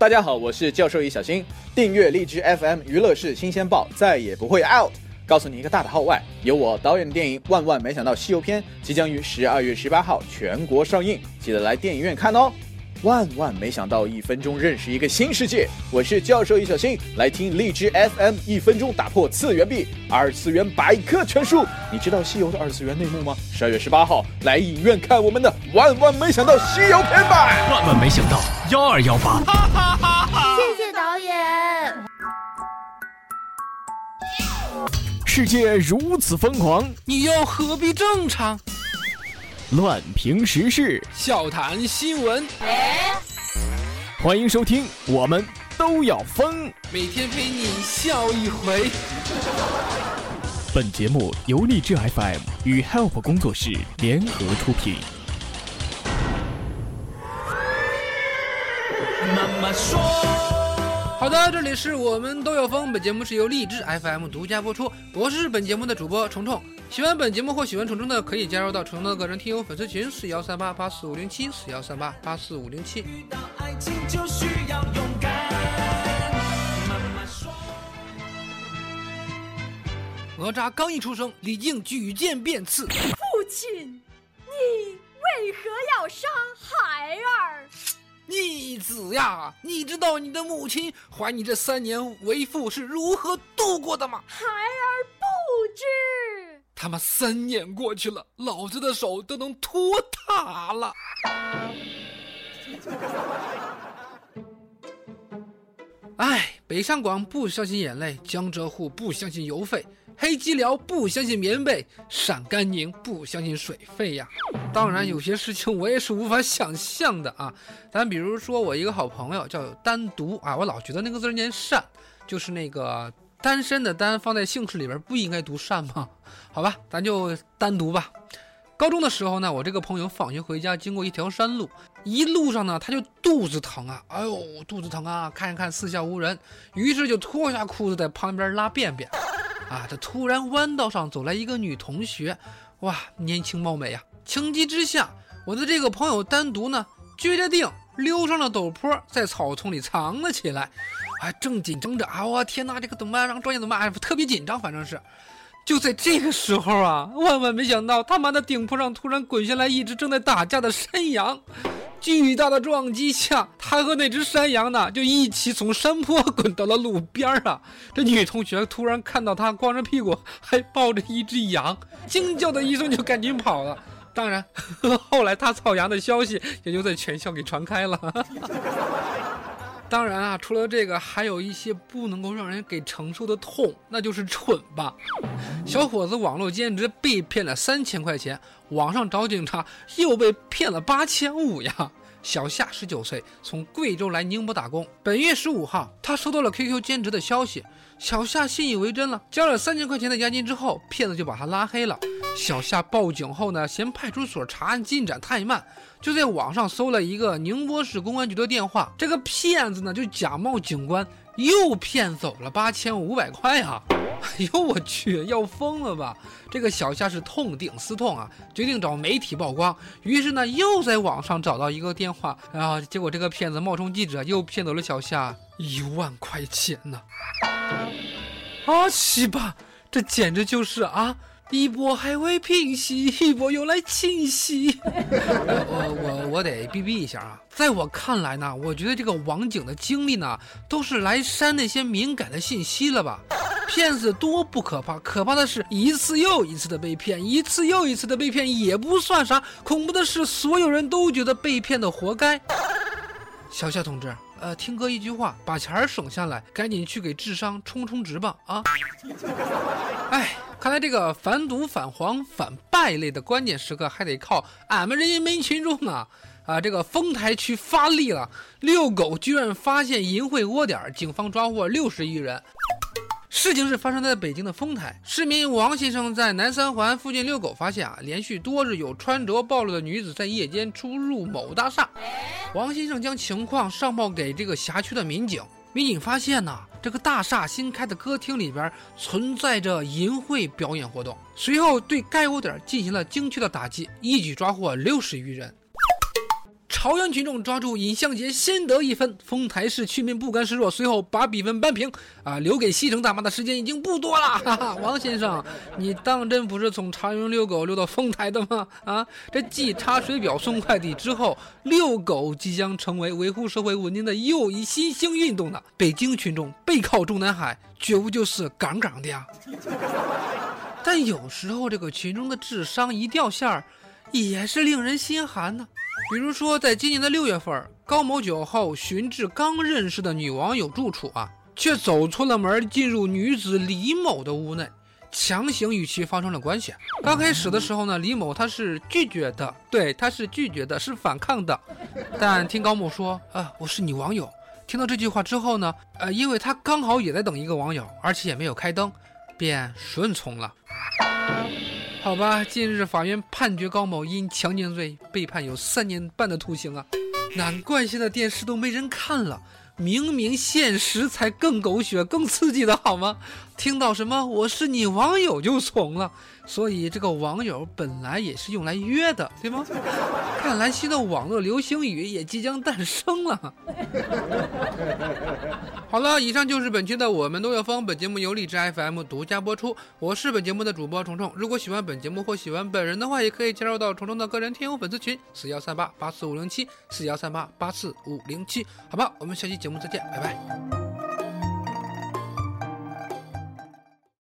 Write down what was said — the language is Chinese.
大家好，我是教授易小星。订阅荔枝 FM 娱乐室新鲜报，再也不会 out。告诉你一个大的号外，由我导演的电影《万万没想到西游篇》即将于十二月十八号全国上映，记得来电影院看哦。万万没想到，一分钟认识一个新世界。我是教授易小新，来听荔枝 FM，一分钟打破次元壁，二次元百科全书。你知道西游的二次元内幕吗？十二月十八号来影院看我们的《万万没想到西游篇》吧！万万没想到幺二幺八，谢谢导演。世界如此疯狂，你又何必正常？乱评时事，笑谈新闻，欢迎收听，我们都要疯。每天陪你笑一回。本节目由荔枝 FM 与 Help 工作室联合出品。妈妈说。好的，这里是我们都要疯。本节目是由荔枝 FM 独家播出，我是本节目的主播虫虫。喜欢本节目或喜欢虫虫的，可以加入到虫虫的个人听友粉丝群四幺三八八四五零七四幺三八八四五零七。哪吒刚一出生，李靖举剑便刺。父亲，你为何要杀孩儿？逆子呀，你知道你的母亲怀你这三年为父是如何度过的吗？孩儿。他妈三年过去了，老子的手都能托塔了。哎，北上广不相信眼泪，江浙沪不相信邮费，黑吉辽不相信棉被，陕甘宁不相信水费呀。当然，有些事情我也是无法想象的啊。咱比如说，我一个好朋友叫单独啊，我老觉得那个字念善，就是那个。单身的单放在姓氏里边不应该读善吗？好吧，咱就单独吧。高中的时候呢，我这个朋友放学回家，经过一条山路，一路上呢他就肚子疼啊，哎呦肚子疼啊，看一看四下无人，于是就脱下裤子在旁边拉便便。啊，他突然弯道上走来一个女同学，哇，年轻貌美啊！情急之下，我的这个朋友单独呢，撅着腚溜上了陡坡，在草丛里藏了起来。还正紧张着啊！我天哪，这个怎么办？让专业怎么办？哎特别紧张，反正是。就在这个时候啊，万万没想到，他妈的顶坡上突然滚下来一只正在打架的山羊。巨大的撞击下，他和那只山羊呢，就一起从山坡 滚到了路边儿啊！这女同学突然看到他光着屁股还抱着一只羊，惊叫的一声就赶紧跑了。当然，后来他草羊的消息也就在全校给传开了。当然啊，除了这个，还有一些不能够让人给承受的痛，那就是蠢吧。小伙子网络兼职被骗了三千块钱，网上找警察又被骗了八千五呀。小夏十九岁，从贵州来宁波打工。本月十五号，他收到了 QQ 兼职的消息，小夏信以为真了，交了三千块钱的押金之后，骗子就把他拉黑了。小夏报警后呢，嫌派出所查案进展太慢，就在网上搜了一个宁波市公安局的电话。这个骗子呢，就假冒警官，又骗走了八千五百块啊！哎呦我去，要疯了吧！这个小夏是痛定思痛啊，决定找媒体曝光。于是呢，又在网上找到一个电话，然后结果这个骗子冒充记者，又骗走了小夏一万块钱呢！啊，西吧，这简直就是啊！一波还未平息，一波又来侵袭。我我我得逼逼一下啊！在我看来呢，我觉得这个网警的经历呢，都是来删那些敏感的信息了吧？骗子多不可怕，可怕的是一次又一次的被骗，一次又一次的被骗也不算啥，恐怖的是所有人都觉得被骗的活该。小夏同志，呃，听哥一句话，把钱省下来，赶紧去给智商充充值吧！啊，哎。看来这个反赌、反黄、反败类的关键时刻，还得靠俺们人民群众啊！啊，这个丰台区发力了，遛狗居然发现淫秽窝点，警方抓获六十余人。事情是发生在北京的丰台，市民王先生在南三环附近遛狗，发现啊，连续多日有穿着暴露的女子在夜间出入某大厦。王先生将情况上报给这个辖区的民警。民警发现呢，这个大厦新开的歌厅里边存在着淫秽表演活动。随后对该窝点进行了精确的打击，一举抓获六十余人。朝阳群众抓住尹相杰，先得一分。丰台市区民不甘示弱，随后把比分扳平。啊，留给西城大妈的时间已经不多了。哈哈，王先生，你当真不是从朝阳遛狗遛到丰台的吗？啊，这继查水表、送快递之后，遛狗即将成为维护社会稳定的又一新兴运动呢。北京群众背靠中南海，觉悟就是杠杠的呀。但有时候这个群众的智商一掉线儿，也是令人心寒的。比如说，在今年的六月份，高某酒后寻至刚认识的女网友住处啊，却走错了门，进入女子李某的屋内，强行与其发生了关系。刚开始的时候呢，李某他是拒绝的，对，他是拒绝的，是反抗的。但听高某说，啊，我是你网友。听到这句话之后呢，呃，因为他刚好也在等一个网友，而且也没有开灯，便顺从了。好吧，近日法院判决高某因强奸罪被判有三年半的徒刑啊！难怪现在电视都没人看了，明明现实才更狗血、更刺激的好吗？听到什么我是你网友就怂了，所以这个网友本来也是用来约的，对吗？看来新的网络流行语也即将诞生了。好了，以上就是本期的我们都要疯。本节目由荔枝 FM 独家播出，我是本节目的主播虫虫。如果喜欢本节目或喜欢本人的话，也可以加入到虫虫的个人听友粉丝群四幺三八八四五零七四幺三八八四五零七。好吧，我们下期节目再见，拜拜。